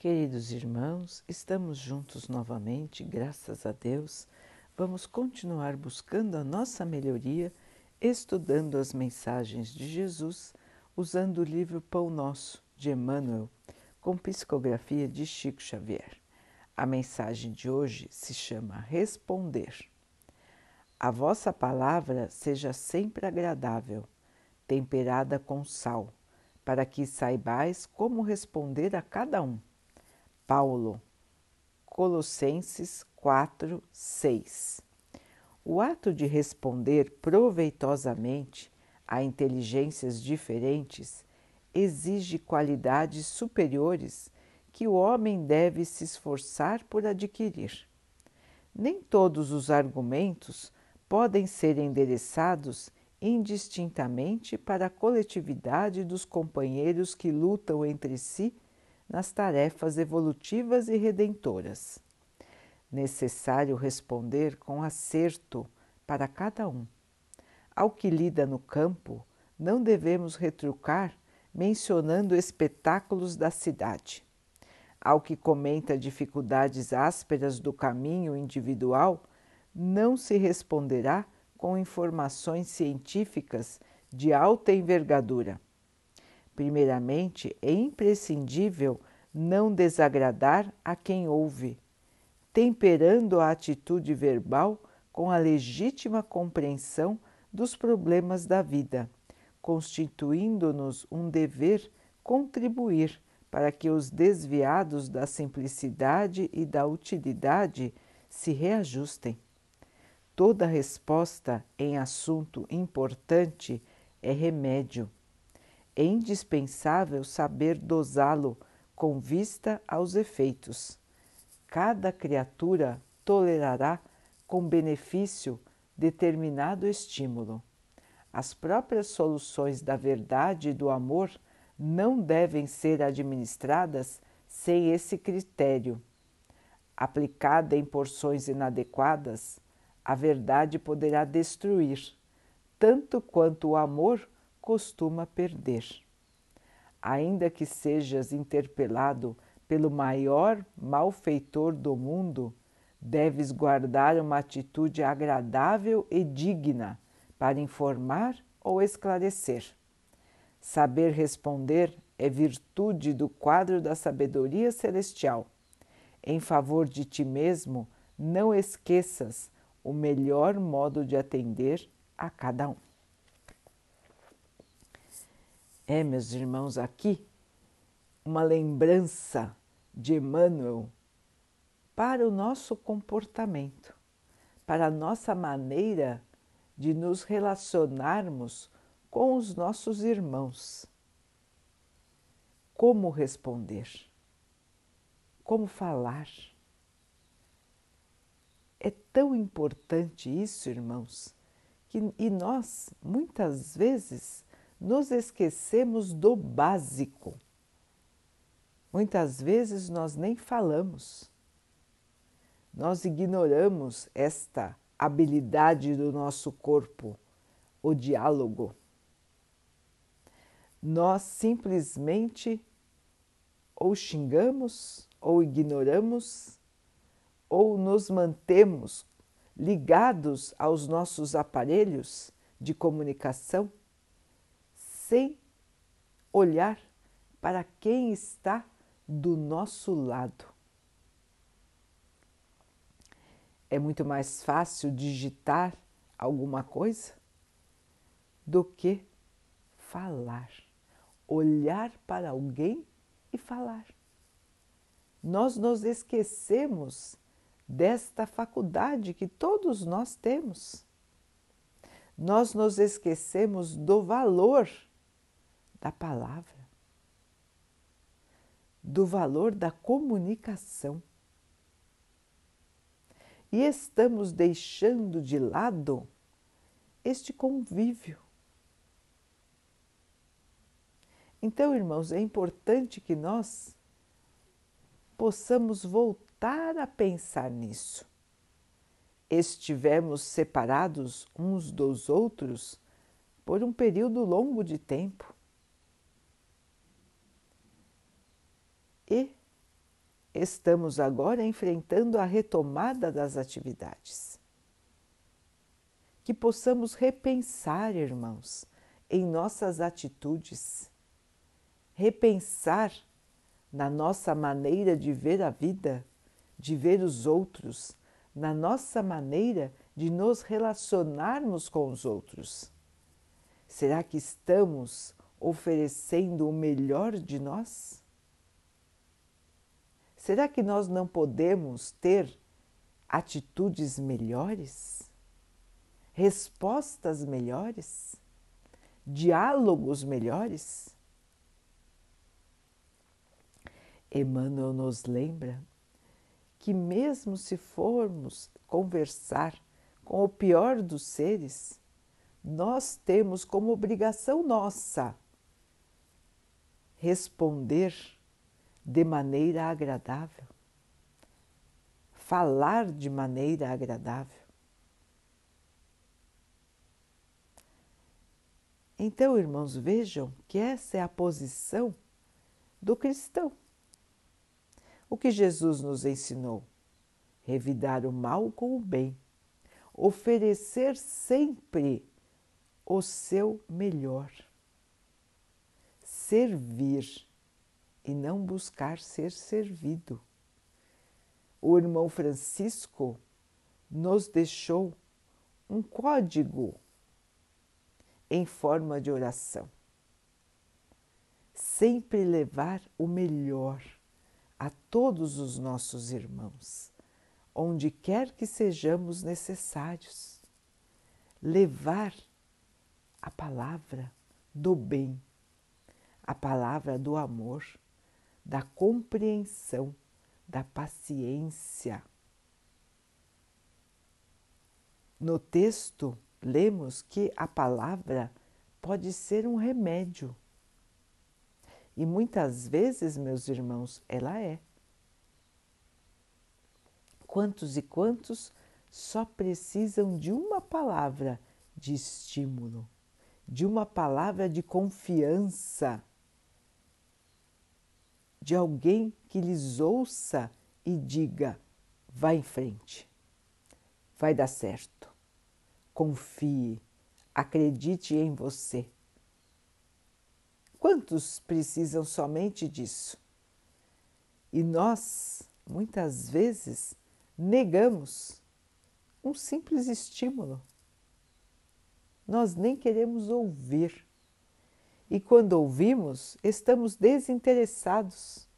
Queridos irmãos, estamos juntos novamente, graças a Deus. Vamos continuar buscando a nossa melhoria, estudando as mensagens de Jesus, usando o livro Pão Nosso, de Emmanuel, com psicografia de Chico Xavier. A mensagem de hoje se chama Responder. A vossa palavra seja sempre agradável, temperada com sal, para que saibais como responder a cada um Paulo, Colossenses 4, 6. O ato de responder proveitosamente a inteligências diferentes exige qualidades superiores que o homem deve se esforçar por adquirir. Nem todos os argumentos podem ser endereçados indistintamente para a coletividade dos companheiros que lutam entre si nas tarefas evolutivas e redentoras. Necessário responder com acerto para cada um. Ao que lida no campo, não devemos retrucar mencionando espetáculos da cidade. Ao que comenta dificuldades ásperas do caminho individual, não se responderá com informações científicas de alta envergadura Primeiramente, é imprescindível não desagradar a quem ouve, temperando a atitude verbal com a legítima compreensão dos problemas da vida, constituindo-nos um dever contribuir para que os desviados da simplicidade e da utilidade se reajustem. Toda resposta em assunto importante é remédio é indispensável saber dosá-lo com vista aos efeitos. Cada criatura tolerará com benefício determinado estímulo. As próprias soluções da verdade e do amor não devem ser administradas sem esse critério. Aplicada em porções inadequadas, a verdade poderá destruir, tanto quanto o amor costuma perder. Ainda que sejas interpelado pelo maior malfeitor do mundo, deves guardar uma atitude agradável e digna para informar ou esclarecer. Saber responder é virtude do quadro da sabedoria celestial. Em favor de ti mesmo, não esqueças o melhor modo de atender a cada um. É, meus irmãos, aqui uma lembrança de Emmanuel para o nosso comportamento, para a nossa maneira de nos relacionarmos com os nossos irmãos. Como responder? Como falar? É tão importante isso, irmãos, que, e nós muitas vezes nos esquecemos do básico. Muitas vezes nós nem falamos, nós ignoramos esta habilidade do nosso corpo, o diálogo. Nós simplesmente ou xingamos, ou ignoramos, ou nos mantemos ligados aos nossos aparelhos de comunicação sem olhar para quem está do nosso lado. É muito mais fácil digitar alguma coisa do que falar, olhar para alguém e falar. Nós nos esquecemos desta faculdade que todos nós temos. Nós nos esquecemos do valor da palavra, do valor da comunicação. E estamos deixando de lado este convívio. Então, irmãos, é importante que nós possamos voltar a pensar nisso. Estivemos separados uns dos outros por um período longo de tempo. E estamos agora enfrentando a retomada das atividades. Que possamos repensar, irmãos, em nossas atitudes, repensar na nossa maneira de ver a vida, de ver os outros, na nossa maneira de nos relacionarmos com os outros. Será que estamos oferecendo o melhor de nós? Será que nós não podemos ter atitudes melhores? Respostas melhores? Diálogos melhores? Emmanuel nos lembra que, mesmo se formos conversar com o pior dos seres, nós temos como obrigação nossa responder de maneira agradável, falar de maneira agradável. Então, irmãos, vejam que essa é a posição do cristão. O que Jesus nos ensinou? Revidar o mal com o bem, oferecer sempre o seu melhor, servir e não buscar ser servido. O irmão Francisco nos deixou um código em forma de oração. Sempre levar o melhor a todos os nossos irmãos, onde quer que sejamos necessários. Levar a palavra do bem, a palavra do amor, da compreensão, da paciência. No texto, lemos que a palavra pode ser um remédio e muitas vezes, meus irmãos, ela é. Quantos e quantos só precisam de uma palavra de estímulo, de uma palavra de confiança, de alguém que lhes ouça e diga: vá em frente, vai dar certo, confie, acredite em você. Quantos precisam somente disso? E nós, muitas vezes, negamos um simples estímulo. Nós nem queremos ouvir. E quando ouvimos, estamos desinteressados.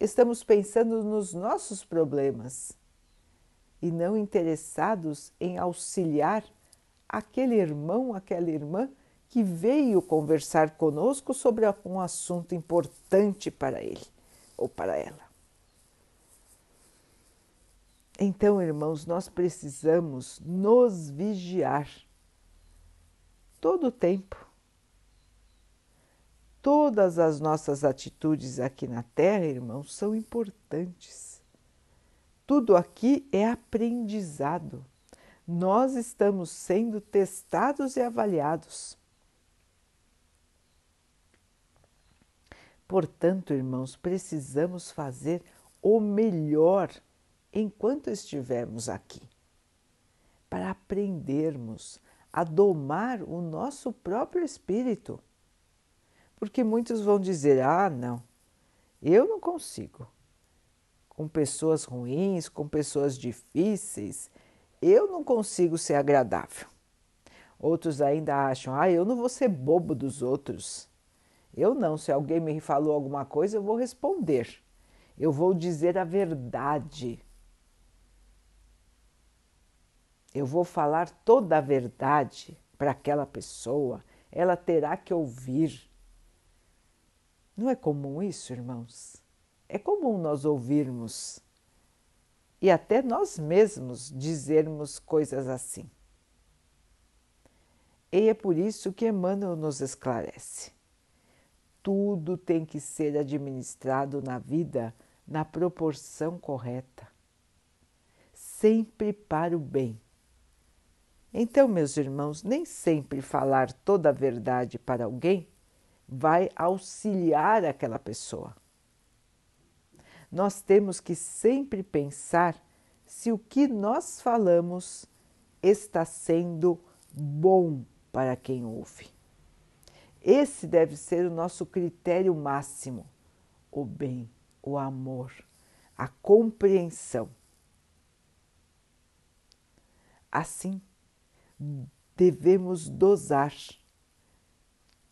Estamos pensando nos nossos problemas e não interessados em auxiliar aquele irmão, aquela irmã que veio conversar conosco sobre um assunto importante para ele ou para ela. Então, irmãos, nós precisamos nos vigiar todo o tempo. Todas as nossas atitudes aqui na Terra, irmãos, são importantes. Tudo aqui é aprendizado. Nós estamos sendo testados e avaliados. Portanto, irmãos, precisamos fazer o melhor enquanto estivermos aqui, para aprendermos a domar o nosso próprio espírito. Porque muitos vão dizer: ah, não, eu não consigo. Com pessoas ruins, com pessoas difíceis, eu não consigo ser agradável. Outros ainda acham: ah, eu não vou ser bobo dos outros. Eu não, se alguém me falou alguma coisa, eu vou responder. Eu vou dizer a verdade. Eu vou falar toda a verdade para aquela pessoa. Ela terá que ouvir. Não é comum isso, irmãos? É comum nós ouvirmos e até nós mesmos dizermos coisas assim. E é por isso que Emmanuel nos esclarece tudo tem que ser administrado na vida na proporção correta, sempre para o bem. Então, meus irmãos, nem sempre falar toda a verdade para alguém vai auxiliar aquela pessoa. nós temos que sempre pensar se o que nós falamos está sendo bom para quem ouve. Esse deve ser o nosso critério máximo: o bem, o amor, a compreensão. Assim, devemos dosar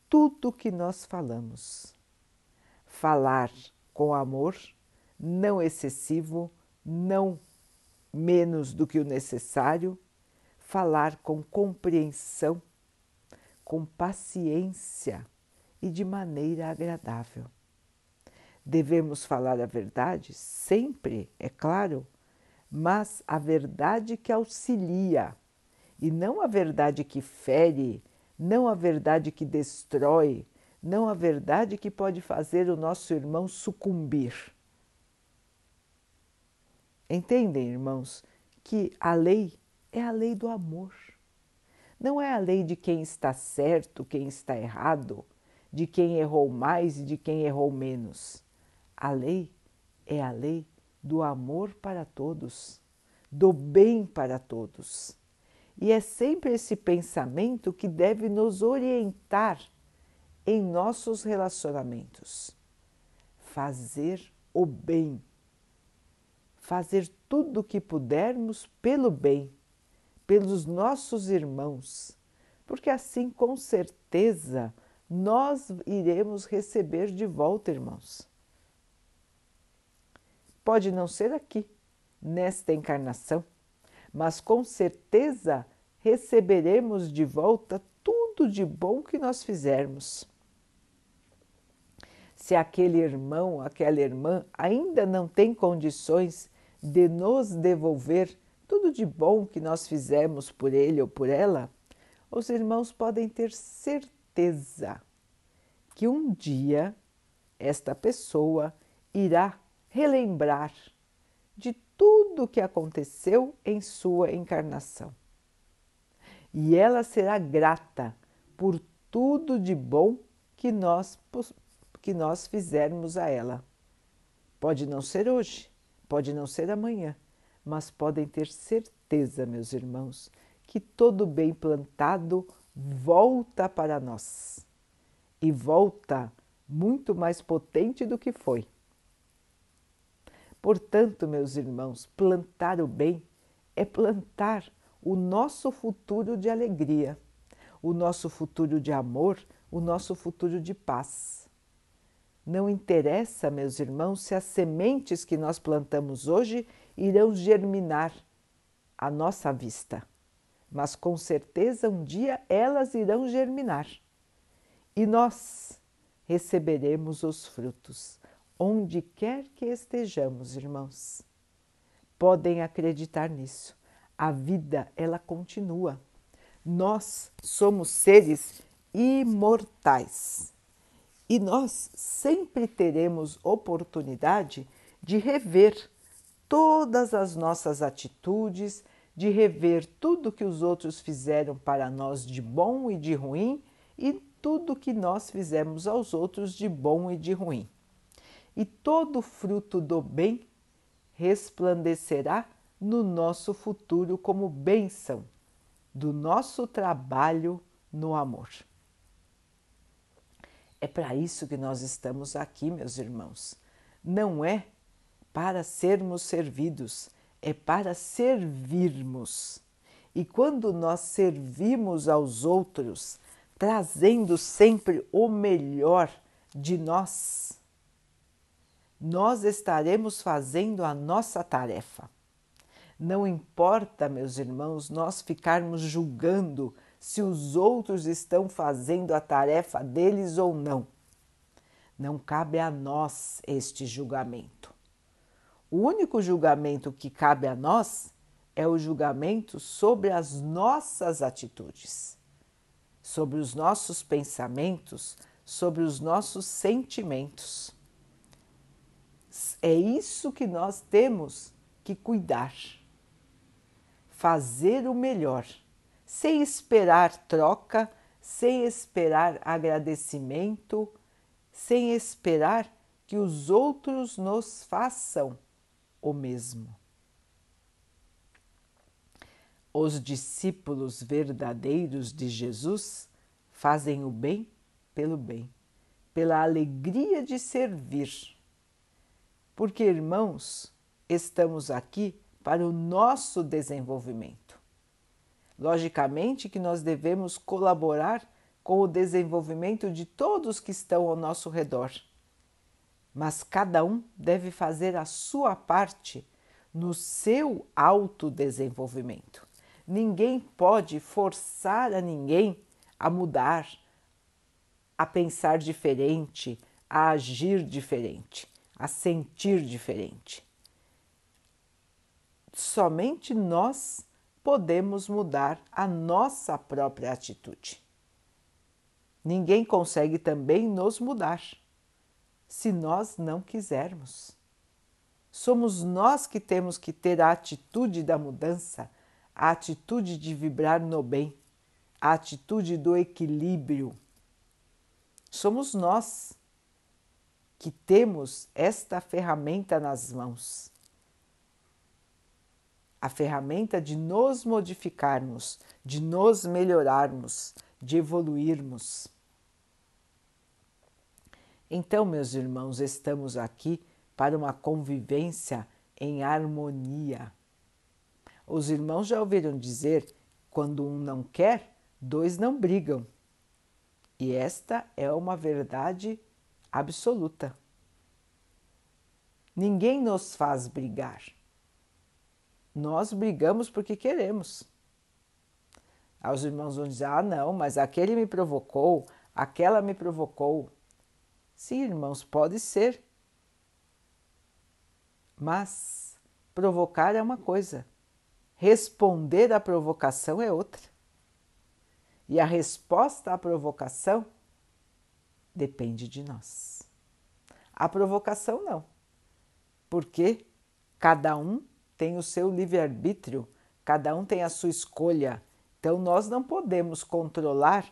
tudo que nós falamos. Falar com amor, não excessivo, não menos do que o necessário, falar com compreensão, com paciência e de maneira agradável. Devemos falar a verdade sempre, é claro, mas a verdade que auxilia e não a verdade que fere, não a verdade que destrói, não a verdade que pode fazer o nosso irmão sucumbir. Entendem, irmãos, que a lei é a lei do amor. Não é a lei de quem está certo, quem está errado, de quem errou mais e de quem errou menos. A lei é a lei do amor para todos, do bem para todos. E é sempre esse pensamento que deve nos orientar em nossos relacionamentos. Fazer o bem fazer tudo o que pudermos pelo bem, pelos nossos irmãos, porque assim com certeza nós iremos receber de volta, irmãos. Pode não ser aqui, nesta encarnação, mas com certeza receberemos de volta tudo de bom que nós fizermos. Se aquele irmão, aquela irmã ainda não tem condições de nos devolver tudo de bom que nós fizemos por ele ou por ela, os irmãos podem ter certeza que um dia esta pessoa irá relembrar de tudo o que aconteceu em sua encarnação. E ela será grata por tudo de bom que nós, que nós fizermos a ela. Pode não ser hoje, Pode não ser amanhã, mas podem ter certeza, meus irmãos, que todo bem plantado volta para nós e volta muito mais potente do que foi. Portanto, meus irmãos, plantar o bem é plantar o nosso futuro de alegria, o nosso futuro de amor, o nosso futuro de paz. Não interessa, meus irmãos, se as sementes que nós plantamos hoje irão germinar à nossa vista, mas com certeza um dia elas irão germinar e nós receberemos os frutos, onde quer que estejamos, irmãos. Podem acreditar nisso. A vida, ela continua. Nós somos seres imortais e nós sempre teremos oportunidade de rever todas as nossas atitudes, de rever tudo que os outros fizeram para nós de bom e de ruim e tudo que nós fizemos aos outros de bom e de ruim. E todo fruto do bem resplandecerá no nosso futuro como bênção do nosso trabalho no amor. É para isso que nós estamos aqui, meus irmãos. Não é para sermos servidos, é para servirmos. E quando nós servimos aos outros, trazendo sempre o melhor de nós, nós estaremos fazendo a nossa tarefa. Não importa, meus irmãos, nós ficarmos julgando se os outros estão fazendo a tarefa deles ou não. Não cabe a nós este julgamento. O único julgamento que cabe a nós é o julgamento sobre as nossas atitudes, sobre os nossos pensamentos, sobre os nossos sentimentos. É isso que nós temos que cuidar, fazer o melhor sem esperar troca, sem esperar agradecimento, sem esperar que os outros nos façam o mesmo. Os discípulos verdadeiros de Jesus fazem o bem pelo bem, pela alegria de servir. Porque, irmãos, estamos aqui para o nosso desenvolvimento. Logicamente que nós devemos colaborar com o desenvolvimento de todos que estão ao nosso redor, mas cada um deve fazer a sua parte no seu autodesenvolvimento. Ninguém pode forçar a ninguém a mudar, a pensar diferente, a agir diferente, a sentir diferente. Somente nós podemos mudar a nossa própria atitude. Ninguém consegue também nos mudar se nós não quisermos. Somos nós que temos que ter a atitude da mudança, a atitude de vibrar no bem, a atitude do equilíbrio. Somos nós que temos esta ferramenta nas mãos a ferramenta de nos modificarmos, de nos melhorarmos, de evoluirmos. Então, meus irmãos, estamos aqui para uma convivência em harmonia. Os irmãos já ouviram dizer: quando um não quer, dois não brigam. E esta é uma verdade absoluta. Ninguém nos faz brigar. Nós brigamos porque queremos. Os irmãos vão dizer: ah, não, mas aquele me provocou, aquela me provocou. Sim, irmãos, pode ser. Mas provocar é uma coisa, responder à provocação é outra. E a resposta à provocação depende de nós. A provocação não, porque cada um tem o seu livre-arbítrio, cada um tem a sua escolha. Então nós não podemos controlar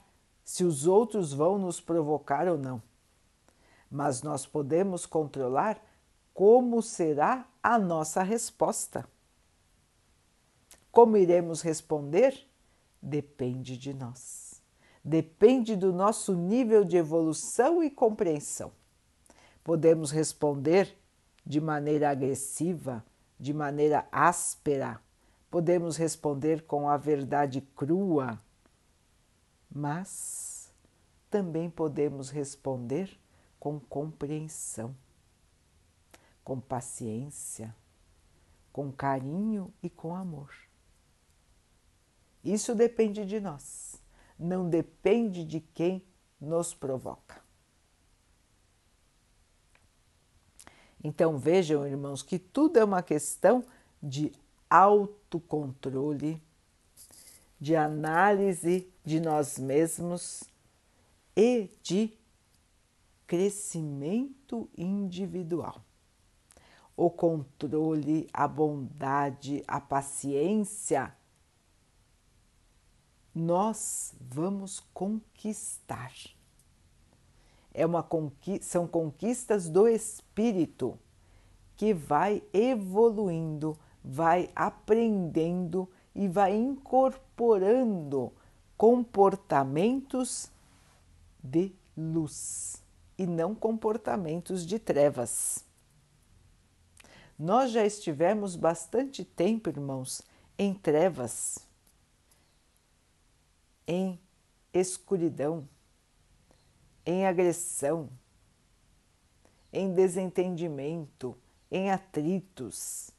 se os outros vão nos provocar ou não. Mas nós podemos controlar como será a nossa resposta. Como iremos responder? Depende de nós. Depende do nosso nível de evolução e compreensão. Podemos responder de maneira agressiva, de maneira áspera, podemos responder com a verdade crua, mas também podemos responder com compreensão, com paciência, com carinho e com amor. Isso depende de nós, não depende de quem nos provoca. Então vejam, irmãos, que tudo é uma questão de autocontrole, de análise de nós mesmos e de crescimento individual. O controle, a bondade, a paciência, nós vamos conquistar é uma são conquistas do espírito que vai evoluindo, vai aprendendo e vai incorporando comportamentos de luz e não comportamentos de trevas. Nós já estivemos bastante tempo, irmãos, em trevas, em escuridão em agressão, em desentendimento, em atritos.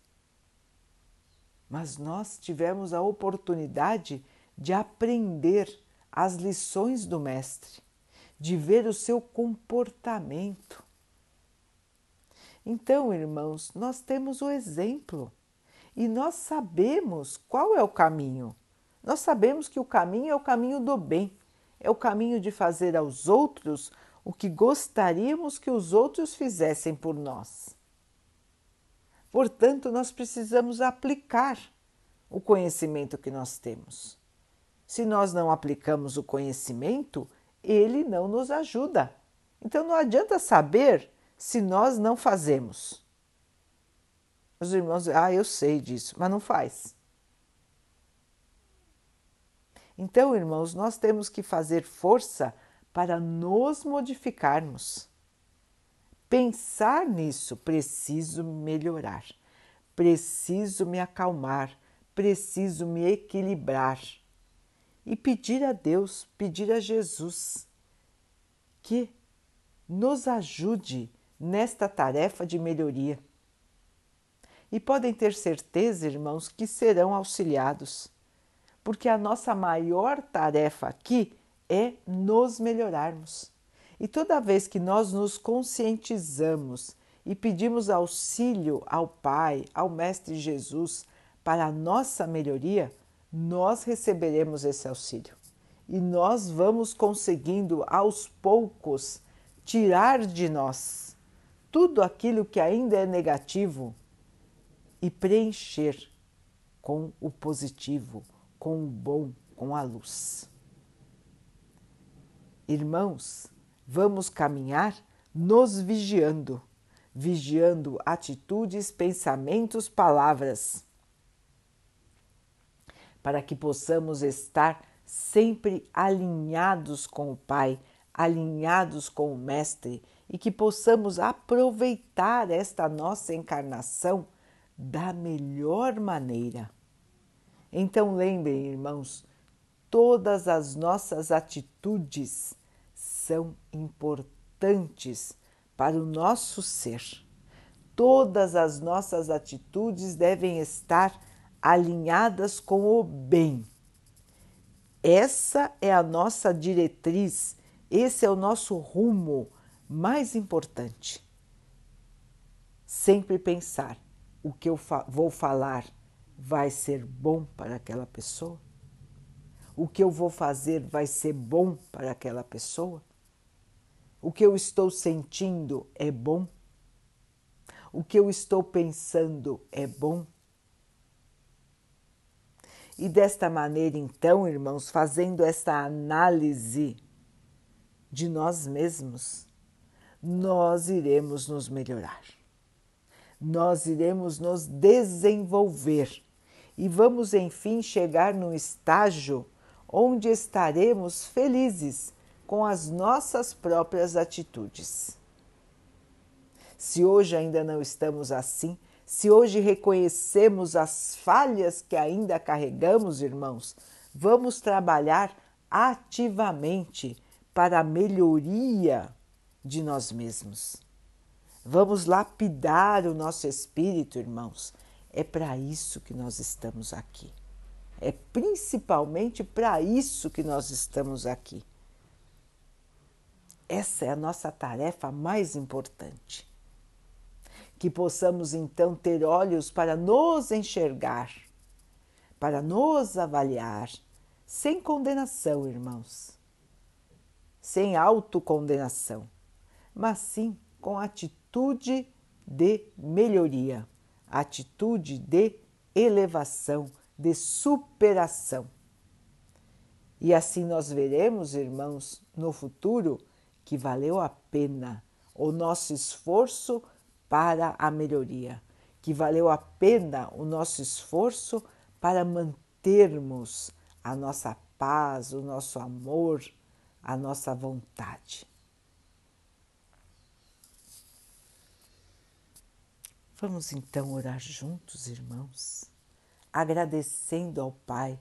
Mas nós tivemos a oportunidade de aprender as lições do Mestre, de ver o seu comportamento. Então, irmãos, nós temos o exemplo e nós sabemos qual é o caminho. Nós sabemos que o caminho é o caminho do bem é o caminho de fazer aos outros o que gostaríamos que os outros fizessem por nós. Portanto, nós precisamos aplicar o conhecimento que nós temos. Se nós não aplicamos o conhecimento, ele não nos ajuda. Então não adianta saber se nós não fazemos? Os irmãos, ah, eu sei disso, mas não faz. Então, irmãos, nós temos que fazer força para nos modificarmos. Pensar nisso, preciso melhorar, preciso me acalmar, preciso me equilibrar e pedir a Deus, pedir a Jesus que nos ajude nesta tarefa de melhoria. E podem ter certeza, irmãos, que serão auxiliados, porque a nossa maior tarefa aqui é nos melhorarmos. E toda vez que nós nos conscientizamos e pedimos auxílio ao Pai, ao Mestre Jesus, para a nossa melhoria, nós receberemos esse auxílio. E nós vamos conseguindo aos poucos tirar de nós tudo aquilo que ainda é negativo e preencher com o positivo, com o bom, com a luz. Irmãos, vamos caminhar nos vigiando, vigiando atitudes, pensamentos, palavras, para que possamos estar sempre alinhados com o Pai, alinhados com o Mestre e que possamos aproveitar esta nossa encarnação da melhor maneira. Então lembrem, irmãos, todas as nossas atitudes são importantes para o nosso ser. Todas as nossas atitudes devem estar alinhadas com o bem. Essa é a nossa diretriz esse é o nosso rumo mais importante. Sempre pensar: o que eu fa vou falar vai ser bom para aquela pessoa? O que eu vou fazer vai ser bom para aquela pessoa? O que eu estou sentindo é bom? O que eu estou pensando é bom? E desta maneira, então, irmãos, fazendo esta análise de nós mesmos, nós iremos nos melhorar. Nós iremos nos desenvolver e vamos, enfim, chegar num estágio onde estaremos felizes com as nossas próprias atitudes. Se hoje ainda não estamos assim, se hoje reconhecemos as falhas que ainda carregamos, irmãos, vamos trabalhar ativamente para a melhoria de nós mesmos. Vamos lapidar o nosso espírito, irmãos. É para isso que nós estamos aqui. É principalmente para isso que nós estamos aqui. Essa é a nossa tarefa mais importante. Que possamos então ter olhos para nos enxergar, para nos avaliar, sem condenação, irmãos sem autocondenação, mas sim com atitude de melhoria, atitude de elevação, de superação. E assim nós veremos, irmãos, no futuro que valeu a pena o nosso esforço para a melhoria, que valeu a pena o nosso esforço para mantermos a nossa paz, o nosso amor, a nossa vontade. Vamos então orar juntos, irmãos, agradecendo ao Pai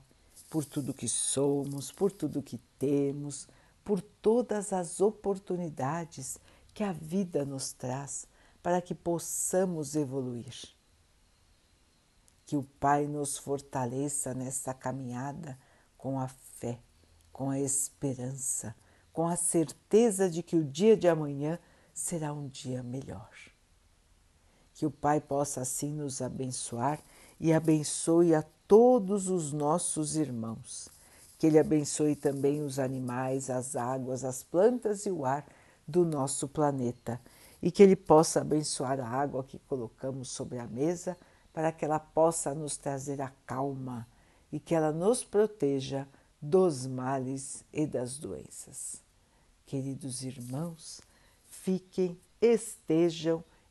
por tudo que somos, por tudo que temos, por todas as oportunidades que a vida nos traz para que possamos evoluir. Que o Pai nos fortaleça nessa caminhada com a fé com a esperança, com a certeza de que o dia de amanhã será um dia melhor. Que o Pai possa assim nos abençoar e abençoe a todos os nossos irmãos. Que Ele abençoe também os animais, as águas, as plantas e o ar do nosso planeta. E que Ele possa abençoar a água que colocamos sobre a mesa para que ela possa nos trazer a calma e que ela nos proteja dos males e das doenças. Queridos irmãos, fiquem estejam